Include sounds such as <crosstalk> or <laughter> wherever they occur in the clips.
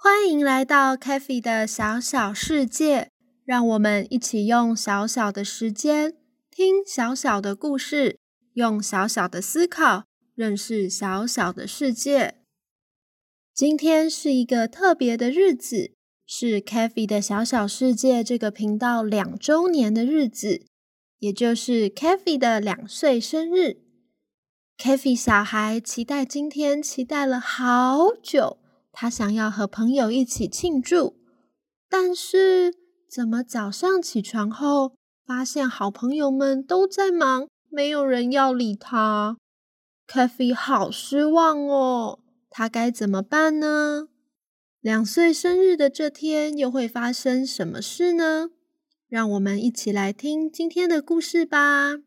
欢迎来到 k a f e 的小小世界，让我们一起用小小的时间听小小的故事，用小小的思考认识小小的世界。今天是一个特别的日子，是 k a f e 的小小世界这个频道两周年的日子，也就是 k a f e 的两岁生日。k a f e 小孩期待今天，期待了好久。他想要和朋友一起庆祝，但是怎么早上起床后发现好朋友们都在忙，没有人要理他？Kathy 好失望哦，他该怎么办呢？两岁生日的这天又会发生什么事呢？让我们一起来听今天的故事吧。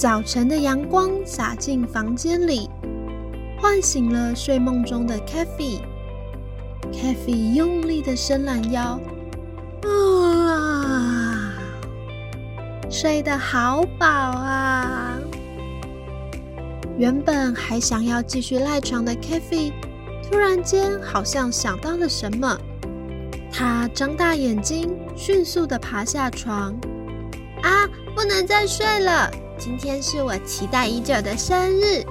早晨的阳光洒进房间里，唤醒了睡梦中的 k a f e k a f e 用力的伸懒腰，啊，睡得好饱啊！原本还想要继续赖床的 k a f e 突然间好像想到了什么，他张大眼睛，迅速的爬下床。啊，不能再睡了！今天是我期待已久的生日，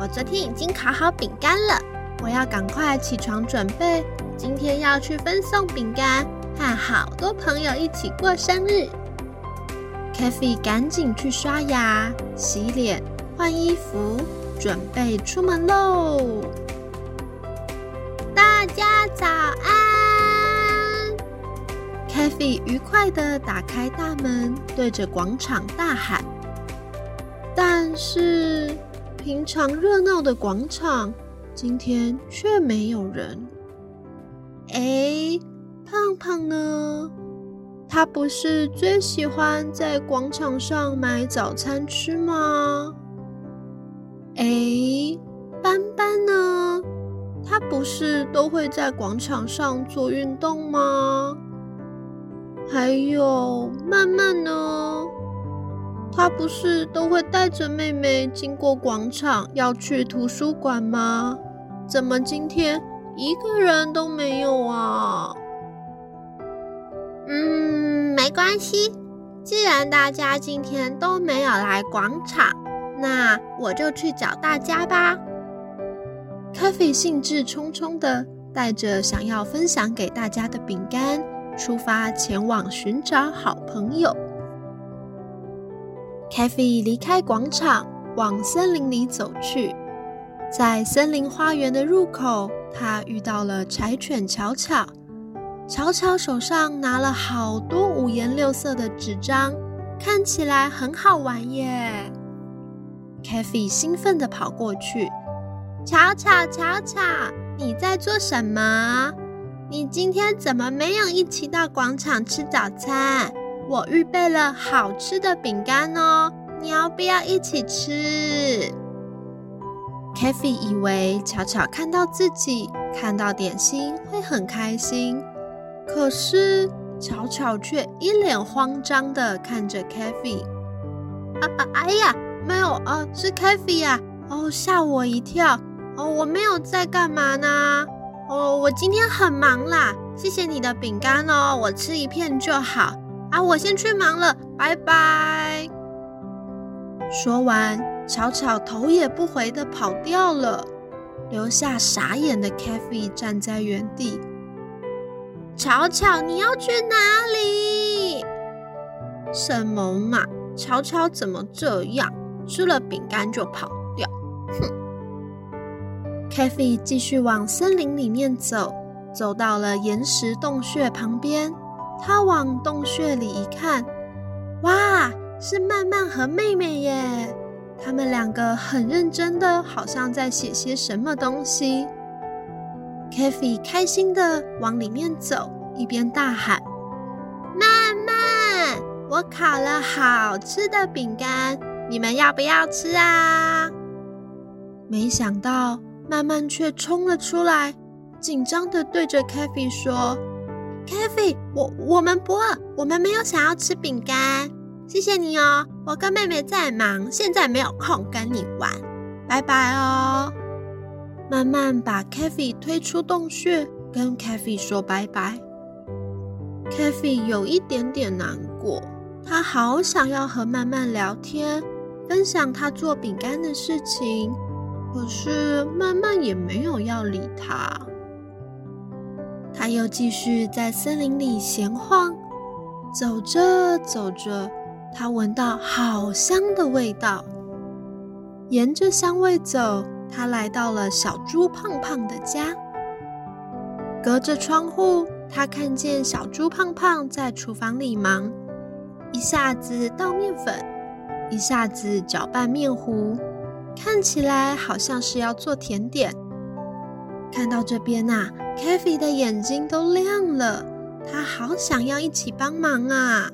我昨天已经烤好饼干了，我要赶快起床准备，今天要去分送饼干，和好多朋友一起过生日。k a f e 赶紧去刷牙、洗脸、换衣服，准备出门喽！大家早安 k a f e 愉快的打开大门，对着广场大喊。是，平常热闹的广场，今天却没有人。哎，胖胖呢？他不是最喜欢在广场上买早餐吃吗？哎，斑斑呢？他不是都会在广场上做运动吗？还有曼曼呢？他不是都会带着妹妹经过广场要去图书馆吗？怎么今天一个人都没有啊？嗯，没关系，既然大家今天都没有来广场，那我就去找大家吧。咖啡兴致冲冲的带着想要分享给大家的饼干，出发前往寻找好朋友。凯菲离开广场，往森林里走去。在森林花园的入口，他遇到了柴犬巧巧。巧巧手上拿了好多五颜六色的纸张，看起来很好玩耶。凯菲兴奋地跑过去：“巧巧，巧巧，你在做什么？你今天怎么没有一起到广场吃早餐？”我预备了好吃的饼干哦，你要不要一起吃 k a f e 以为巧巧看到自己看到点心会很开心，可是巧巧却一脸慌张的看着 k a f e 啊啊！哎呀，没有啊，是 k a f e 呀！哦，吓我一跳！哦，我没有在干嘛呢？哦，我今天很忙啦，谢谢你的饼干哦，我吃一片就好。啊，我先去忙了，拜拜。说完，巧巧头也不回的跑掉了。留下傻眼的 k a f e 站在原地。巧巧，你要去哪里？什么嘛！巧巧怎么这样？吃了饼干就跑掉？哼 k a f e 继续往森林里面走，走到了岩石洞穴旁边。他往洞穴里一看，哇，是曼曼和妹妹耶！他们两个很认真的，好像在写些什么东西。k a f e 开心的往里面走，一边大喊：“曼曼，我烤了好吃的饼干，你们要不要吃啊？”没想到曼曼却冲了出来，紧张的对着 k a f e 说。Kathy，我我们不饿，我们没有想要吃饼干，谢谢你哦。我跟妹妹在忙，现在没有空跟你玩，拜拜哦。慢慢把 Kathy 推出洞穴，跟 Kathy 说拜拜。Kathy 有一点点难过，他好想要和慢慢聊天，分享他做饼干的事情，可是慢慢也没有要理他。他又继续在森林里闲晃，走着走着，他闻到好香的味道。沿着香味走，他来到了小猪胖胖的家。隔着窗户，他看见小猪胖胖在厨房里忙，一下子倒面粉，一下子搅拌面糊，看起来好像是要做甜点。看到这边呐。Kathy 的眼睛都亮了，他好想要一起帮忙啊！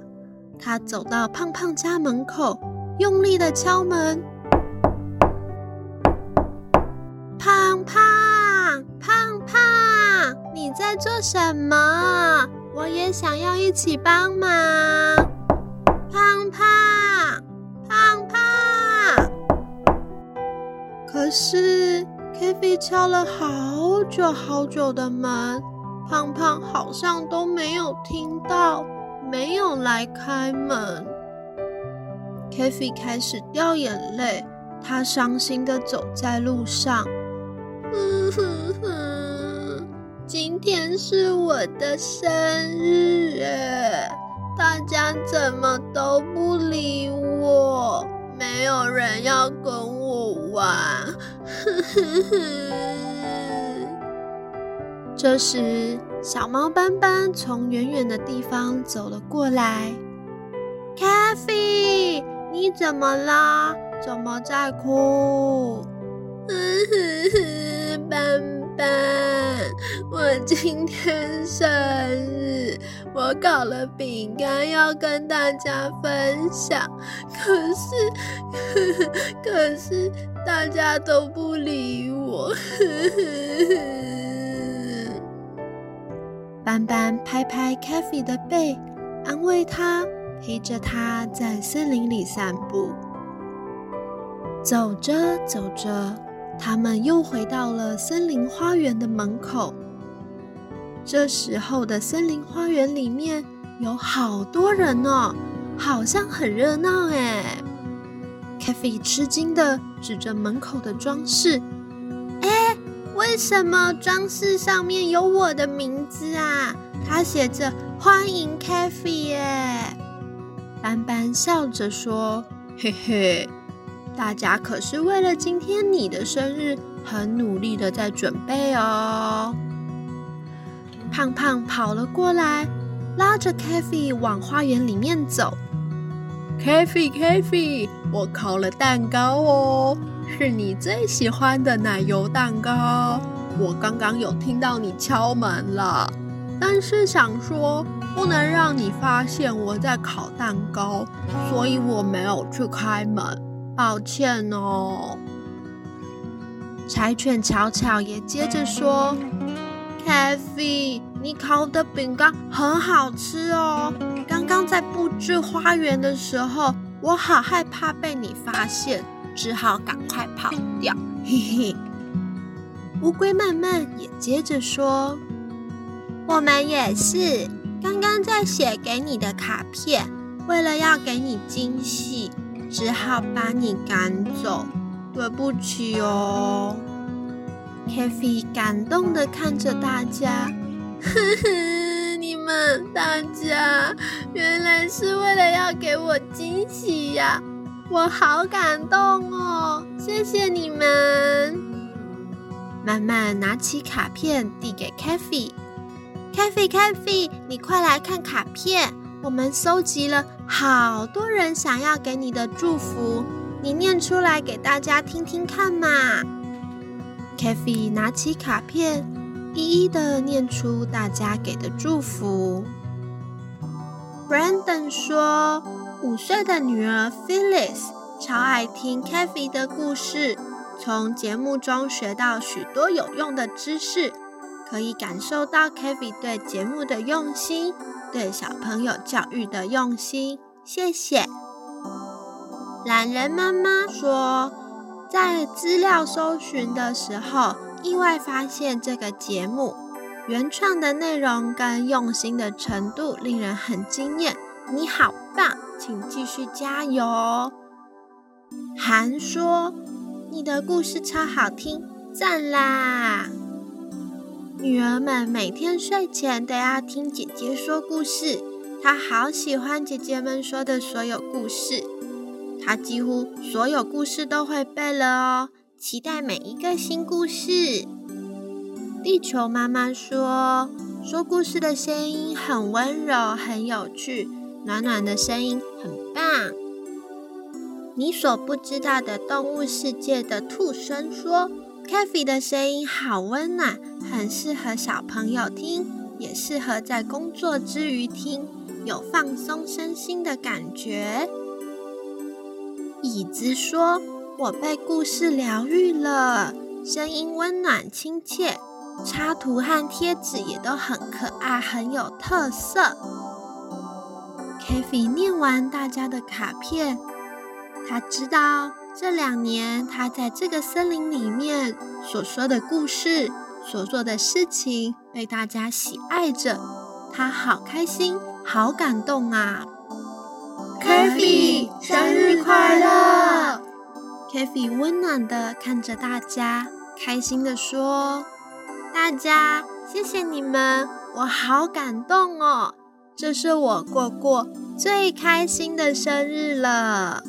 他走到胖胖家门口，用力的敲门。胖胖胖胖，你在做什么？我也想要一起帮忙。胖胖胖胖，可是。菲菲敲了好久好久的门，胖胖好像都没有听到，没有来开门。k a f e 开始掉眼泪，她伤心的走在路上。哼哼哼，今天是我的生日耶，大家怎么都不理我？没有人要跟我玩，<laughs> 这时，小猫斑斑从远远的地方走了过来。咖啡，你怎么了？怎么在哭？<laughs> 斑。斑我今天生日，我烤了饼干要跟大家分享，可是 <laughs> 可是大家都不理我。<laughs> 斑斑拍拍 k a f e 的背，安慰他，陪着他在森林里散步。走着走着。他们又回到了森林花园的门口。这时候的森林花园里面有好多人哦，好像很热闹哎。咖啡吃惊的指着门口的装饰：“哎，为什么装饰上面有我的名字啊？它写着‘欢迎咖啡’耶。”斑斑笑着说：“嘿嘿。”大家可是为了今天你的生日，很努力的在准备哦。胖胖跑了过来，拉着 k a f e 往花园里面走。k a f e k a f e 我烤了蛋糕哦，是你最喜欢的奶油蛋糕。我刚刚有听到你敲门了，但是想说不能让你发现我在烤蛋糕，所以我没有去开门。抱歉哦，柴犬巧巧也接着说 c a f e 你烤的饼干很好吃哦。刚刚在布置花园的时候，我好害怕被你发现，只好赶快跑掉。嘿嘿。乌龟慢慢也接着说：“我们也是，刚刚在写给你的卡片，为了要给你惊喜。”只好把你赶走，对不起哦。，Kathy 感动的看着大家，呵呵，大家原来是为了要给我惊喜呀！我好感动哦，谢谢你们。慢慢拿起卡片递给 Cathy，Cathy，Cathy，你快来看卡片，我们搜集了好多人想要给你的祝福，你念出来给大家听听看嘛。Cathy 拿起卡片，一一的念出大家给的祝福。Brandon 说。五岁的女儿 Phyllis 超爱听 Kathy 的故事，从节目中学到许多有用的知识，可以感受到 Kathy 对节目的用心，对小朋友教育的用心。谢谢。懒人妈妈说，在资料搜寻的时候，意外发现这个节目原创的内容跟用心的程度令人很惊艳。你好棒！请继续加油。韩说：“你的故事超好听，赞啦！”女儿们每天睡前都要听姐姐说故事，她好喜欢姐姐们说的所有故事，她几乎所有故事都会背了哦。期待每一个新故事。地球妈妈说：“说故事的声音很温柔，很有趣。”暖暖的声音很棒。你所不知道的动物世界的兔声说 k a f e 的声音好温暖，很适合小朋友听，也适合在工作之余听，有放松身心的感觉。”椅子说：“我被故事疗愈了，声音温暖亲切，插图和贴纸也都很可爱，很有特色。” Kathy 念完大家的卡片，他知道这两年他在这个森林里面所说的故事、所做的事情被大家喜爱着，他好开心，好感动啊！Kathy 生日快乐！Kathy 温暖的看着大家，开心的说：“大家谢谢你们，我好感动哦。”这是我过过最开心的生日了。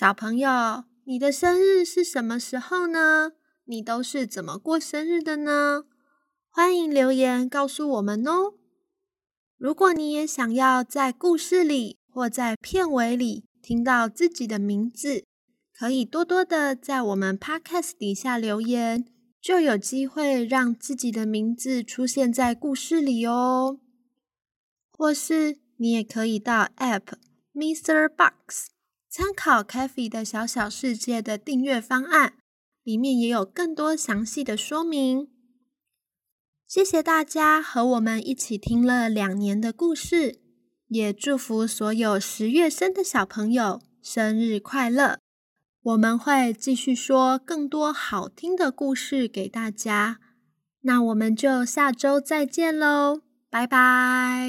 小朋友，你的生日是什么时候呢？你都是怎么过生日的呢？欢迎留言告诉我们哦！如果你也想要在故事里或在片尾里听到自己的名字，可以多多的在我们 Podcast 底下留言，就有机会让自己的名字出现在故事里哦。或是你也可以到 App Mr. Box 参考 Kathy 的小小世界的订阅方案，里面也有更多详细的说明。谢谢大家和我们一起听了两年的故事，也祝福所有十月生的小朋友生日快乐！我们会继续说更多好听的故事给大家，那我们就下周再见喽，拜拜！